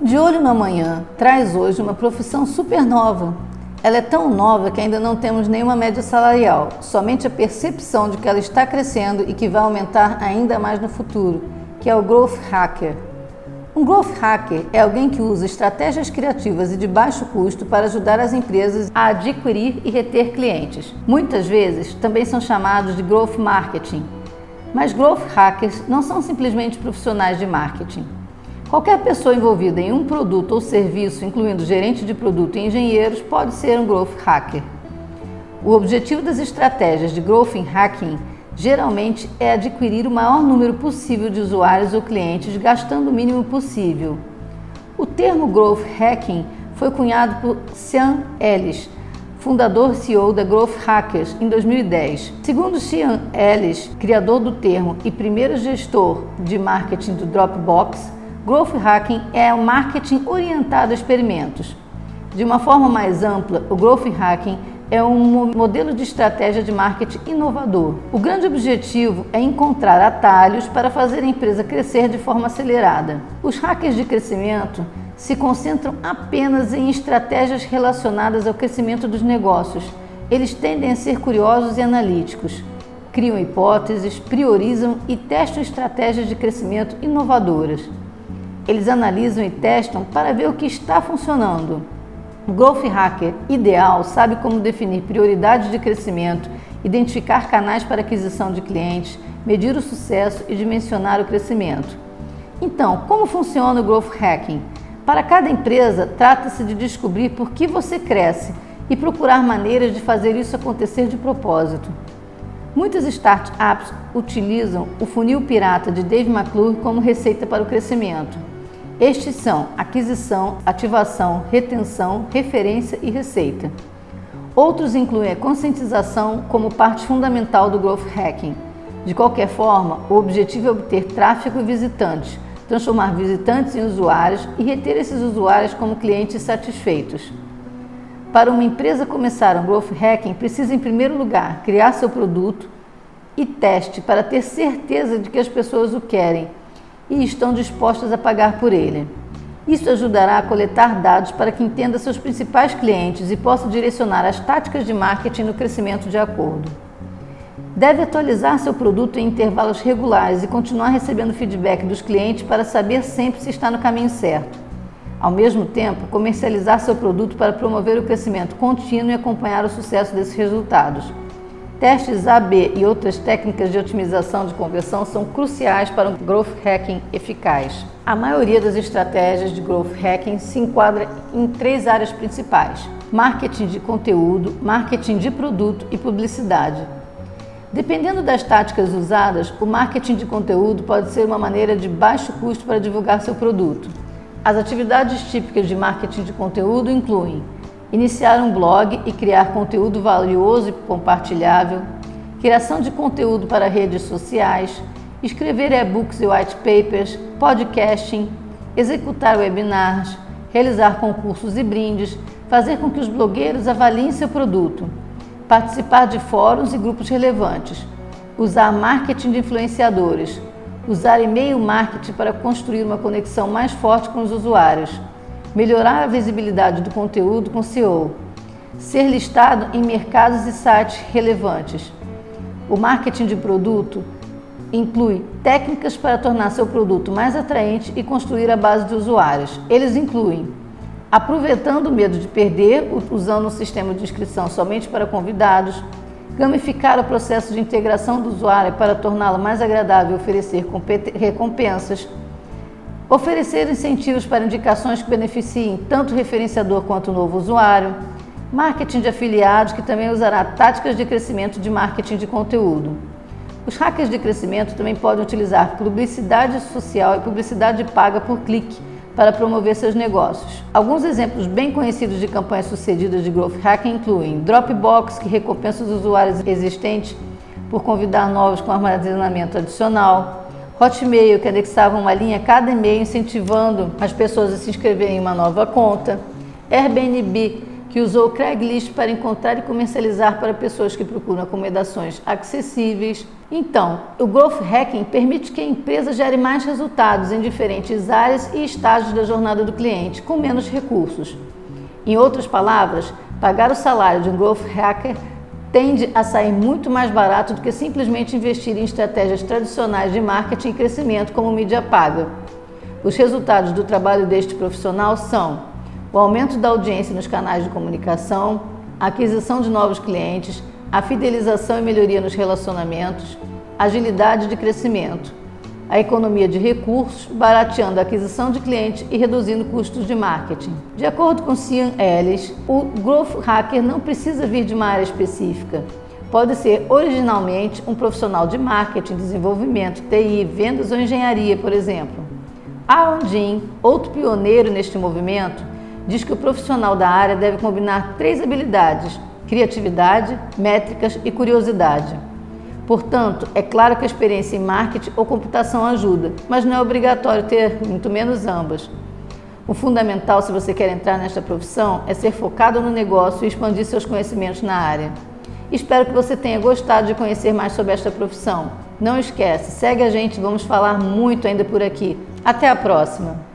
De olho na manhã traz hoje uma profissão super nova. Ela é tão nova que ainda não temos nenhuma média salarial, somente a percepção de que ela está crescendo e que vai aumentar ainda mais no futuro, que é o Growth Hacker. Um Growth Hacker é alguém que usa estratégias criativas e de baixo custo para ajudar as empresas a adquirir e reter clientes. Muitas vezes também são chamados de Growth Marketing. Mas Growth Hackers não são simplesmente profissionais de marketing. Qualquer pessoa envolvida em um produto ou serviço, incluindo gerente de produto e engenheiros, pode ser um growth hacker. O objetivo das estratégias de growth hacking geralmente é adquirir o maior número possível de usuários ou clientes gastando o mínimo possível. O termo growth hacking foi cunhado por Sean Ellis, fundador CEO da Growth Hackers, em 2010. Segundo Sean Ellis, criador do termo e primeiro gestor de marketing do Dropbox, Growth Hacking é o marketing orientado a experimentos. De uma forma mais ampla, o Growth Hacking é um modelo de estratégia de marketing inovador. O grande objetivo é encontrar atalhos para fazer a empresa crescer de forma acelerada. Os hackers de crescimento se concentram apenas em estratégias relacionadas ao crescimento dos negócios. Eles tendem a ser curiosos e analíticos, criam hipóteses, priorizam e testam estratégias de crescimento inovadoras. Eles analisam e testam para ver o que está funcionando. O Growth Hacker ideal sabe como definir prioridades de crescimento, identificar canais para aquisição de clientes, medir o sucesso e dimensionar o crescimento. Então, como funciona o Growth Hacking? Para cada empresa, trata-se de descobrir por que você cresce e procurar maneiras de fazer isso acontecer de propósito. Muitas startups utilizam o funil pirata de Dave McClure como receita para o crescimento. Estes são aquisição, ativação, retenção, referência e receita. Outros incluem a conscientização como parte fundamental do growth hacking. De qualquer forma, o objetivo é obter tráfego e visitantes, transformar visitantes em usuários e reter esses usuários como clientes satisfeitos. Para uma empresa começar um growth hacking, precisa em primeiro lugar criar seu produto e teste para ter certeza de que as pessoas o querem e estão dispostas a pagar por ele. Isso ajudará a coletar dados para que entenda seus principais clientes e possa direcionar as táticas de marketing no crescimento de acordo. Deve atualizar seu produto em intervalos regulares e continuar recebendo feedback dos clientes para saber sempre se está no caminho certo. Ao mesmo tempo, comercializar seu produto para promover o crescimento contínuo e acompanhar o sucesso desses resultados. Testes AB e outras técnicas de otimização de conversão são cruciais para um growth hacking eficaz. A maioria das estratégias de growth hacking se enquadra em três áreas principais: marketing de conteúdo, marketing de produto e publicidade. Dependendo das táticas usadas, o marketing de conteúdo pode ser uma maneira de baixo custo para divulgar seu produto. As atividades típicas de marketing de conteúdo incluem iniciar um blog e criar conteúdo valioso e compartilhável, criação de conteúdo para redes sociais, escrever e-books e white papers, podcasting, executar webinars, realizar concursos e brindes, fazer com que os blogueiros avaliem seu produto, participar de fóruns e grupos relevantes, usar marketing de influenciadores, usar e-mail marketing para construir uma conexão mais forte com os usuários melhorar a visibilidade do conteúdo com SEO, ser listado em mercados e sites relevantes. O marketing de produto inclui técnicas para tornar seu produto mais atraente e construir a base de usuários. Eles incluem aproveitando o medo de perder, usando um sistema de inscrição somente para convidados, gamificar o processo de integração do usuário para torná-lo mais agradável e oferecer recompensas Oferecer incentivos para indicações que beneficiem tanto o referenciador quanto o novo usuário. Marketing de afiliados, que também usará táticas de crescimento de marketing de conteúdo. Os hackers de crescimento também podem utilizar publicidade social e publicidade paga por clique para promover seus negócios. Alguns exemplos bem conhecidos de campanhas sucedidas de growth hacking incluem Dropbox, que recompensa os usuários existentes por convidar novos com armazenamento adicional, Hotmail, que anexava uma linha a cada e-mail incentivando as pessoas a se inscreverem em uma nova conta. Airbnb, que usou o Craigslist para encontrar e comercializar para pessoas que procuram acomodações acessíveis. Então, o Growth Hacking permite que a empresa gere mais resultados em diferentes áreas e estágios da jornada do cliente, com menos recursos. Em outras palavras, pagar o salário de um Growth Hacker tende a sair muito mais barato do que simplesmente investir em estratégias tradicionais de marketing e crescimento, como mídia paga. Os resultados do trabalho deste profissional são o aumento da audiência nos canais de comunicação, a aquisição de novos clientes, a fidelização e melhoria nos relacionamentos, agilidade de crescimento, a economia de recursos, barateando a aquisição de clientes e reduzindo custos de marketing. De acordo com Cian Ellis, o Growth Hacker não precisa vir de uma área específica. Pode ser originalmente um profissional de marketing, desenvolvimento, TI, vendas ou engenharia, por exemplo. Aaron Jean, outro pioneiro neste movimento, diz que o profissional da área deve combinar três habilidades: criatividade, métricas e curiosidade. Portanto, é claro que a experiência em marketing ou computação ajuda, mas não é obrigatório ter muito menos ambas. O fundamental, se você quer entrar nesta profissão, é ser focado no negócio e expandir seus conhecimentos na área. Espero que você tenha gostado de conhecer mais sobre esta profissão. Não esquece, segue a gente, vamos falar muito ainda por aqui. Até a próxima!